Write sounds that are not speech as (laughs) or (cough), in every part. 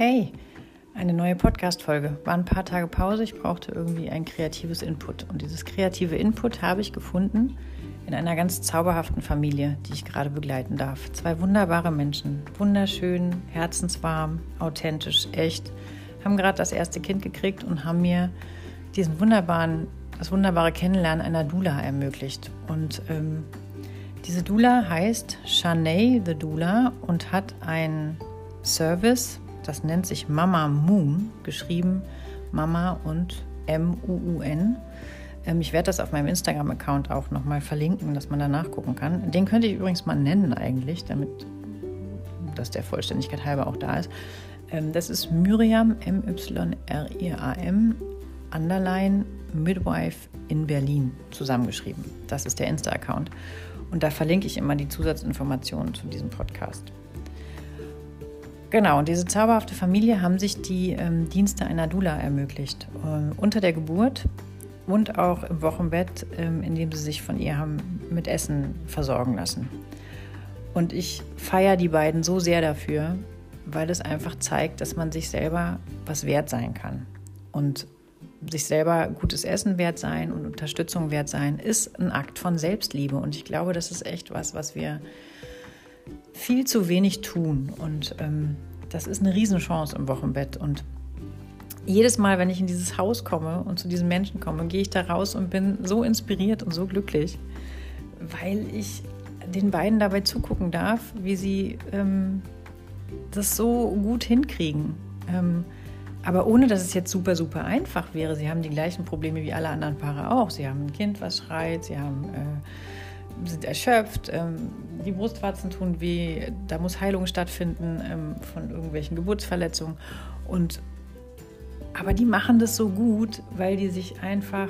Hey, eine neue Podcast-Folge. War ein paar Tage Pause. Ich brauchte irgendwie ein kreatives Input. Und dieses kreative Input habe ich gefunden in einer ganz zauberhaften Familie, die ich gerade begleiten darf. Zwei wunderbare Menschen. Wunderschön, herzenswarm, authentisch, echt. Haben gerade das erste Kind gekriegt und haben mir diesen wunderbaren, das wunderbare Kennenlernen einer Dula ermöglicht. Und ähm, diese Dula heißt Shanae the Dula und hat ein Service, das nennt sich Mama Moon, geschrieben Mama und M-U-U-N. Ähm, ich werde das auf meinem Instagram-Account auch nochmal verlinken, dass man da nachgucken kann. Den könnte ich übrigens mal nennen eigentlich, damit das der Vollständigkeit halber auch da ist. Ähm, das ist Myriam, M-Y-R-I-A-M, Underline Midwife in Berlin zusammengeschrieben. Das ist der Insta-Account. Und da verlinke ich immer die Zusatzinformationen zu diesem Podcast. Genau, und diese zauberhafte Familie haben sich die ähm, Dienste einer Dula ermöglicht. Äh, unter der Geburt und auch im Wochenbett, ähm, indem sie sich von ihr haben mit Essen versorgen lassen. Und ich feiere die beiden so sehr dafür, weil es einfach zeigt, dass man sich selber was wert sein kann. Und sich selber gutes Essen wert sein und Unterstützung wert sein, ist ein Akt von Selbstliebe. Und ich glaube, das ist echt was, was wir viel zu wenig tun. Und ähm, das ist eine Riesenchance im Wochenbett. Und jedes Mal, wenn ich in dieses Haus komme und zu diesen Menschen komme, gehe ich da raus und bin so inspiriert und so glücklich, weil ich den beiden dabei zugucken darf, wie sie ähm, das so gut hinkriegen. Ähm, aber ohne, dass es jetzt super, super einfach wäre. Sie haben die gleichen Probleme wie alle anderen Paare auch. Sie haben ein Kind, was schreit, sie haben äh, sind erschöpft, ähm, die Brustwarzen tun weh, da muss Heilung stattfinden ähm, von irgendwelchen Geburtsverletzungen. Und, aber die machen das so gut, weil die sich einfach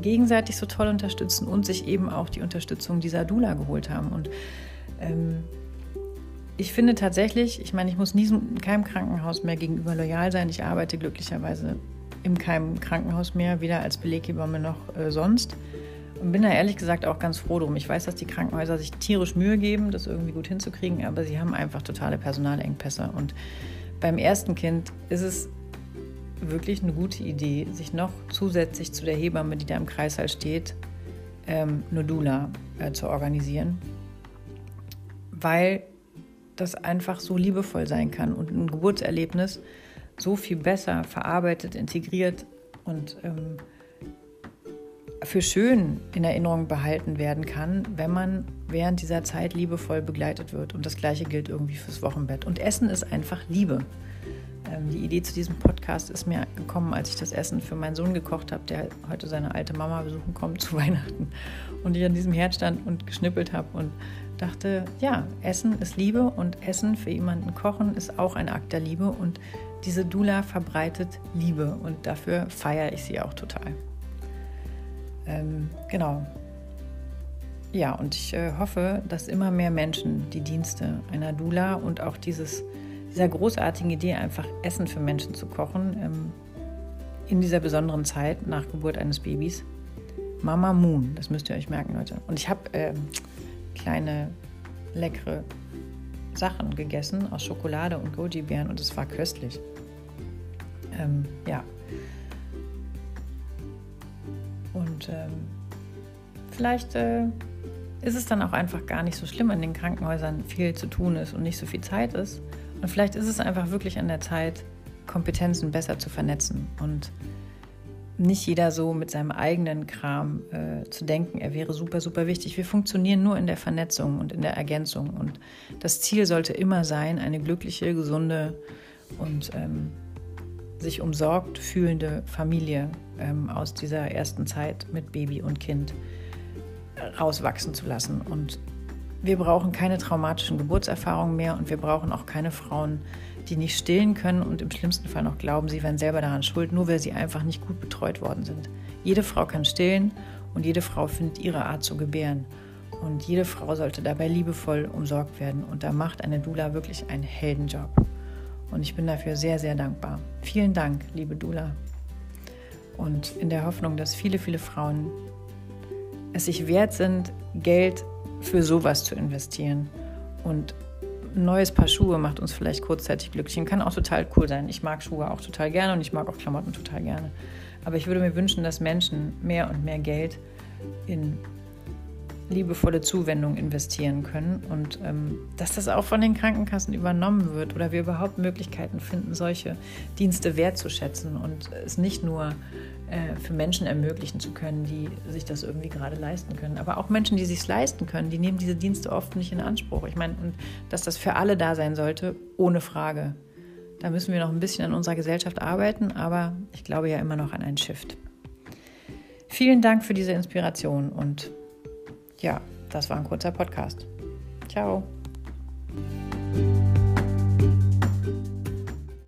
gegenseitig so toll unterstützen und sich eben auch die Unterstützung dieser Dula geholt haben. Und ähm, ich finde tatsächlich, ich meine, ich muss nie keinem Krankenhaus mehr gegenüber loyal sein. Ich arbeite glücklicherweise in keinem Krankenhaus mehr, weder als Beleghebamme noch äh, sonst. Bin da ehrlich gesagt auch ganz froh drum. Ich weiß, dass die Krankenhäuser sich tierisch Mühe geben, das irgendwie gut hinzukriegen, aber sie haben einfach totale Personalengpässe. Und beim ersten Kind ist es wirklich eine gute Idee, sich noch zusätzlich zu der Hebamme, die da im Kreißsaal steht, ähm, eine Dula äh, zu organisieren. Weil das einfach so liebevoll sein kann und ein Geburtserlebnis so viel besser verarbeitet, integriert und ähm, für schön in Erinnerung behalten werden kann, wenn man während dieser Zeit liebevoll begleitet wird. Und das Gleiche gilt irgendwie fürs Wochenbett. Und Essen ist einfach Liebe. Ähm, die Idee zu diesem Podcast ist mir gekommen, als ich das Essen für meinen Sohn gekocht habe, der heute seine alte Mama besuchen kommt zu (laughs) Weihnachten. Und ich an diesem Herd stand und geschnippelt habe und dachte, ja, Essen ist Liebe und Essen für jemanden kochen ist auch ein Akt der Liebe. Und diese Dula verbreitet Liebe und dafür feiere ich sie auch total. Ähm, genau. Ja, und ich äh, hoffe, dass immer mehr Menschen die Dienste einer Dula und auch dieses, dieser großartigen Idee, einfach Essen für Menschen zu kochen, ähm, in dieser besonderen Zeit nach Geburt eines Babys. Mama Moon, das müsst ihr euch merken, Leute. Und ich habe ähm, kleine, leckere Sachen gegessen aus Schokolade und Goji-Beeren und es war köstlich. Ähm, ja, und ähm, vielleicht äh, ist es dann auch einfach gar nicht so schlimm, in den Krankenhäusern viel zu tun ist und nicht so viel Zeit ist. Und vielleicht ist es einfach wirklich an der Zeit, Kompetenzen besser zu vernetzen und nicht jeder so mit seinem eigenen Kram äh, zu denken, er wäre super, super wichtig. Wir funktionieren nur in der Vernetzung und in der Ergänzung. Und das Ziel sollte immer sein, eine glückliche, gesunde und ähm, sich umsorgt fühlende Familie ähm, aus dieser ersten Zeit mit Baby und Kind rauswachsen zu lassen. Und wir brauchen keine traumatischen Geburtserfahrungen mehr und wir brauchen auch keine Frauen, die nicht stillen können und im schlimmsten Fall noch glauben, sie wären selber daran schuld, nur weil sie einfach nicht gut betreut worden sind. Jede Frau kann stillen und jede Frau findet ihre Art zu gebären. Und jede Frau sollte dabei liebevoll umsorgt werden. Und da macht eine Dula wirklich einen Heldenjob. Und ich bin dafür sehr, sehr dankbar. Vielen Dank, liebe Dula. Und in der Hoffnung, dass viele, viele Frauen es sich wert sind, Geld für sowas zu investieren und ein neues Paar Schuhe macht uns vielleicht kurzzeitig glücklich kann auch total cool sein. Ich mag Schuhe auch total gerne und ich mag auch Klamotten total gerne. Aber ich würde mir wünschen, dass Menschen mehr und mehr Geld in liebevolle Zuwendung investieren können und ähm, dass das auch von den Krankenkassen übernommen wird oder wir überhaupt Möglichkeiten finden, solche Dienste wertzuschätzen und es nicht nur äh, für Menschen ermöglichen zu können, die sich das irgendwie gerade leisten können. Aber auch Menschen, die sich leisten können, die nehmen diese Dienste oft nicht in Anspruch. Ich meine, dass das für alle da sein sollte, ohne Frage. Da müssen wir noch ein bisschen an unserer Gesellschaft arbeiten, aber ich glaube ja immer noch an einen Shift. Vielen Dank für diese Inspiration und ja, das war ein kurzer Podcast. Ciao.